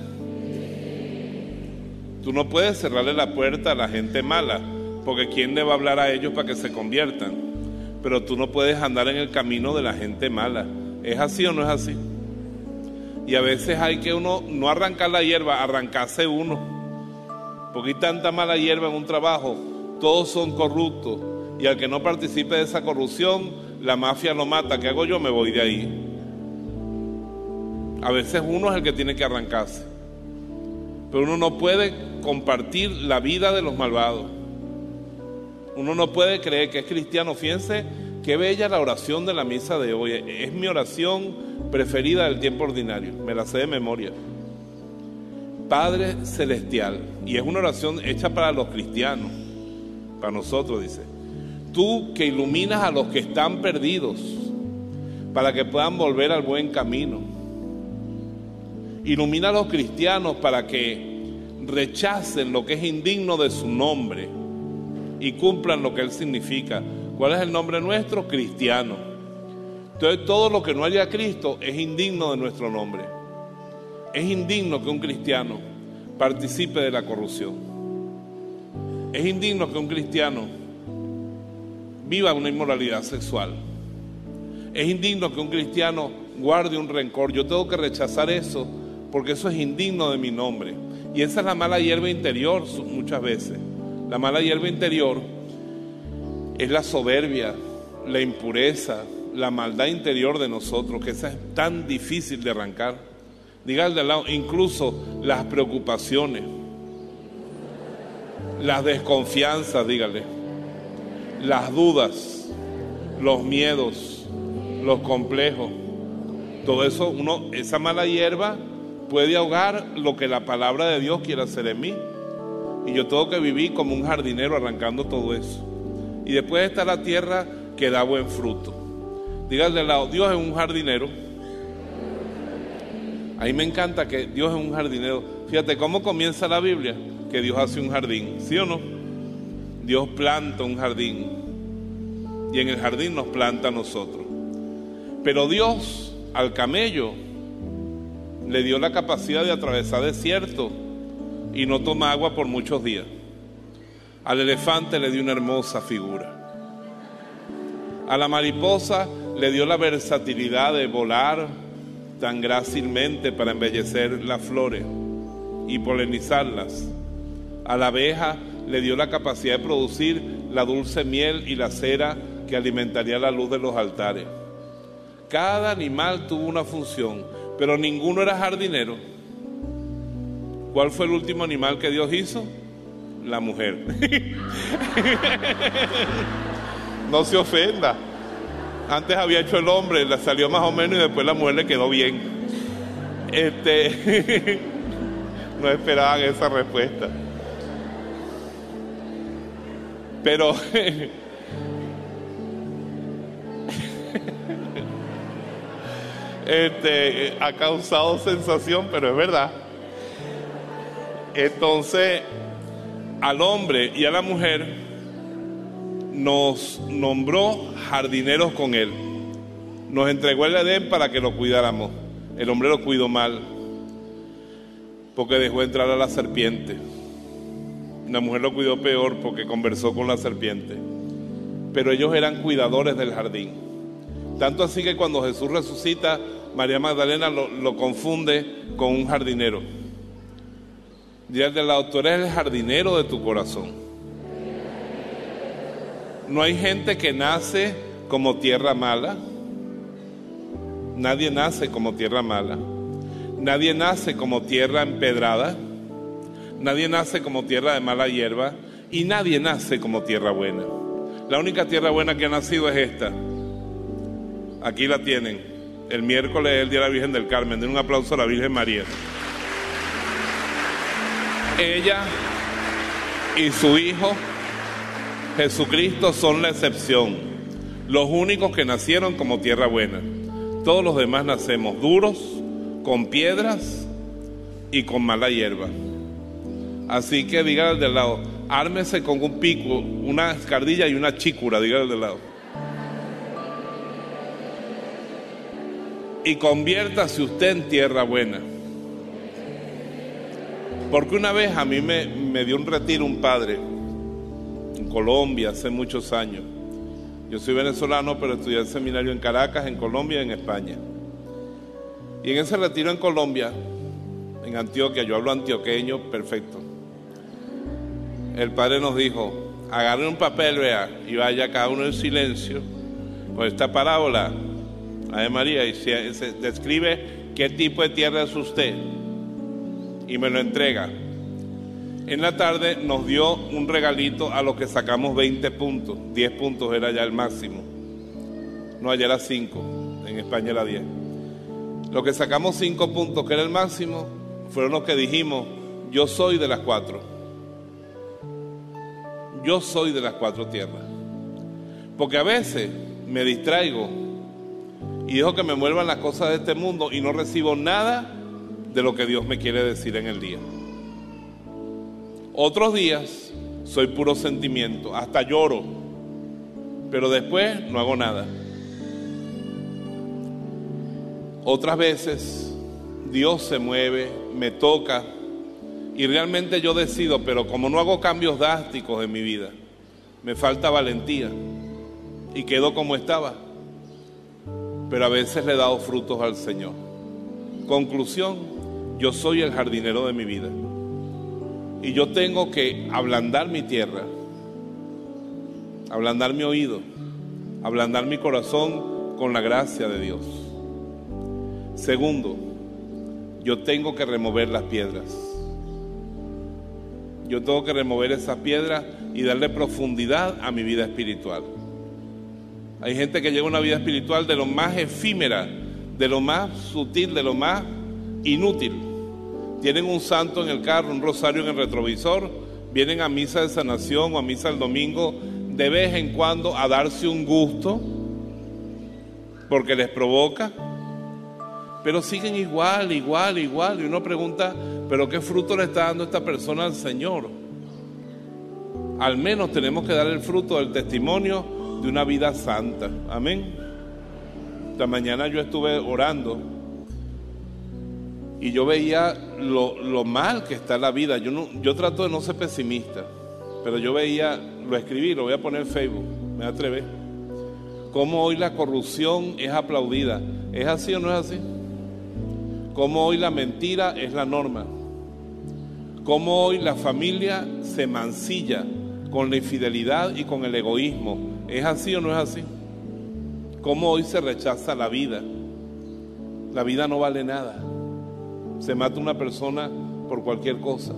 Tú no puedes cerrarle la puerta a la gente mala, porque ¿quién le va a hablar a ellos para que se conviertan? Pero tú no puedes andar en el camino de la gente mala. ¿Es así o no es así? Y a veces hay que uno no arrancar la hierba, arrancarse uno. Porque hay tanta mala hierba en un trabajo, todos son corruptos. Y al que no participe de esa corrupción, la mafia lo mata. ¿Qué hago yo? Me voy de ahí. A veces uno es el que tiene que arrancarse. Pero uno no puede compartir la vida de los malvados. Uno no puede creer que es cristiano. Fíjense qué bella la oración de la misa de hoy. Es mi oración preferida del tiempo ordinario. Me la sé de memoria. Padre Celestial. Y es una oración hecha para los cristianos. Para nosotros, dice. Tú que iluminas a los que están perdidos para que puedan volver al buen camino Ilumina a los cristianos para que rechacen lo que es indigno de su nombre y cumplan lo que Él significa. ¿Cuál es el nombre nuestro? Cristiano. Entonces todo lo que no haya Cristo es indigno de nuestro nombre. Es indigno que un cristiano participe de la corrupción. Es indigno que un cristiano viva una inmoralidad sexual. Es indigno que un cristiano guarde un rencor. Yo tengo que rechazar eso porque eso es indigno de mi nombre. Y esa es la mala hierba interior muchas veces. La mala hierba interior es la soberbia, la impureza, la maldad interior de nosotros, que esa es tan difícil de arrancar. Dígale de lado, incluso las preocupaciones, las desconfianzas, dígale, las dudas, los miedos, los complejos. Todo eso, uno, esa mala hierba puede ahogar lo que la palabra de Dios quiere hacer en mí. Y yo tengo que vivir como un jardinero arrancando todo eso. Y después está la tierra que da buen fruto. Dígale al lado, Dios es un jardinero. A mí me encanta que Dios es un jardinero. Fíjate cómo comienza la Biblia, que Dios hace un jardín, ¿sí o no? Dios planta un jardín y en el jardín nos planta a nosotros. Pero Dios al camello le dio la capacidad de atravesar desierto y no toma agua por muchos días. Al elefante le dio una hermosa figura. A la mariposa le dio la versatilidad de volar tan grácilmente para embellecer las flores y polinizarlas. A la abeja le dio la capacidad de producir la dulce miel y la cera que alimentaría la luz de los altares. Cada animal tuvo una función pero ninguno era jardinero. ¿Cuál fue el último animal que Dios hizo? La mujer. [laughs] no se ofenda. Antes había hecho el hombre, le salió más o menos y después la mujer le quedó bien. Este [laughs] no esperaban esa respuesta. Pero [laughs] este, ha causado sensación, pero es verdad. Entonces, al hombre y a la mujer nos nombró jardineros con él. Nos entregó el Edén para que lo cuidáramos. El hombre lo cuidó mal porque dejó entrar a la serpiente. La mujer lo cuidó peor porque conversó con la serpiente. Pero ellos eran cuidadores del jardín. Tanto así que cuando Jesús resucita, María Magdalena lo, confunde con un jardinero. Dígale al lado, tú eres el jardinero de tu corazón. No hay gente que nace como tierra mala. Nadie nace como tierra mala. Nadie nace como tierra empedrada. Nadie nace como tierra de mala hierba. Y nadie nace como tierra buena. La única tierra buena que ha nacido es esta Aquí la tienen. El miércoles es el Día de la Virgen del Carmen. Den un aplauso a la Virgen María. Ella y su Hijo Jesucristo son la excepción. Los únicos que nacieron como tierra buena. Todos los demás nacemos duros, con piedras y con mala hierba. Así que diga al del lado, ármese con un pico, una escardilla y una chícura, diga al del lado. Y conviértase usted en tierra buena. Porque una vez a mí me, dio un retiro un padre en Colombia hace muchos años. Yo soy venezolano, pero estudié el seminario en Caracas, en Colombia y en España. Y en ese retiro en Colombia, en Antioquia, yo hablo antioqueño perfecto. El padre nos dijo, agarre un papel, vea, y vaya cada uno en silencio con esta parábola, Ave María, y se, se describe qué tipo de tierra es usted y me lo entrega. En la tarde nos dio un regalito a los que sacamos 20 puntos. 10 puntos era ya el máximo. No, allá era 5. En España era 10. Los que sacamos 5 puntos, que era el máximo, fueron los que dijimos, yo soy de las cuatro. Yo soy de las cuatro tierras. Porque a veces me distraigo y dejo que me muevan las cosas de este mundo y no recibo nada de lo que Dios me quiere decir en el día. Otros días soy puro sentimiento, hasta lloro, pero después no hago nada. Otras veces Dios se mueve, me toca y realmente yo decido, pero como no hago cambios drásticos en mi vida, me falta valentía y quedo como estaba. Pero a veces le he dado frutos al Señor. Conclusión, yo soy el jardinero de mi vida. Y yo tengo que ablandar mi tierra, ablandar mi oído, ablandar mi corazón con la gracia de Dios. Segundo, yo tengo que remover las piedras. Yo tengo que remover esas piedras y darle profundidad a mi vida espiritual. Hay gente que lleva una vida espiritual de lo más efímera, de lo más sutil, de lo más inútil. Tienen un santo en el carro, un rosario en el retrovisor, vienen a misa de sanación o a misa el domingo de vez en cuando a darse un gusto porque les provoca, pero siguen igual, igual, igual. Y uno pregunta, ¿pero qué fruto le está dando esta persona al Señor? Al menos tenemos que dar el fruto del testimonio de una vida santa. Amén. Esta mañana yo estuve orando y yo veía lo, mal que está la vida. Yo, no, yo trato de no ser pesimista, pero yo veía, lo escribí, lo voy a poner en Facebook, me atrevé. Cómo hoy la corrupción es aplaudida. ¿Es así o no es así? Cómo hoy la mentira es la norma. Cómo hoy la familia se mancilla con la infidelidad y con el egoísmo. ¿Es así o no es así? Cómo hoy se rechaza la vida. La vida no vale nada se mata una persona por cualquier cosa.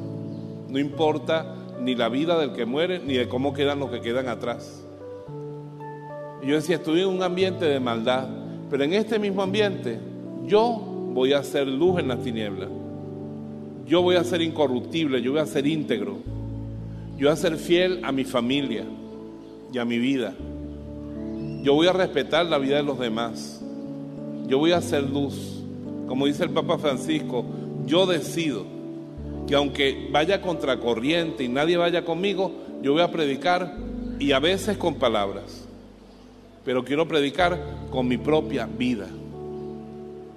No importa ni la vida del que muere, ni de cómo quedan los que quedan atrás. Yo decía, estoy en un ambiente de maldad, pero en este mismo ambiente yo voy a hacer luz en las tinieblas. Yo voy a ser incorruptible, yo voy a ser íntegro. Yo voy a ser fiel a mi familia y a mi vida. Yo voy a respetar la vida de los demás. Yo voy a hacer luz. Como dice el Papa Francisco, yo decido que aunque vaya contracorriente y nadie vaya conmigo, yo voy a predicar y a veces con palabras, pero quiero predicar con mi propia vida.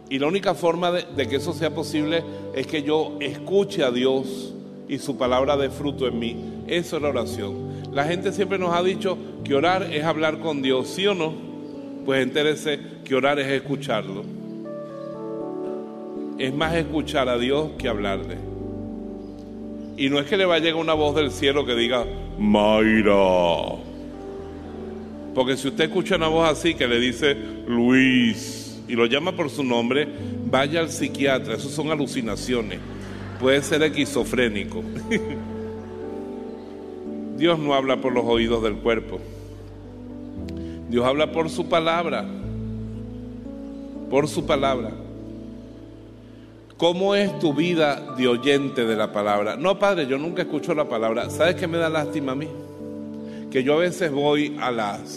Y la única forma de, de, que eso sea posible es que yo escuche a Dios y su palabra de fruto en mí. Eso es la oración. La gente siempre nos ha dicho que orar es hablar con Dios, ¿sí o no? Pues entérese que orar es escucharlo es más escuchar a Dios que hablarle. Y no es que le va a llegar una voz del cielo que diga, Mayra. Porque si usted escucha una voz así que le dice Luis y lo llama por su nombre, vaya al psiquiatra. Eso son alucinaciones. Puede ser esquizofrénico. [laughs] Dios no habla por los oídos del cuerpo. Dios habla por su palabra. Por su palabra. ¿Cómo es tu vida de oyente de la palabra? No, padre, yo nunca escucho la palabra. ¿Sabes qué me da lástima a mí? Que yo a veces voy a las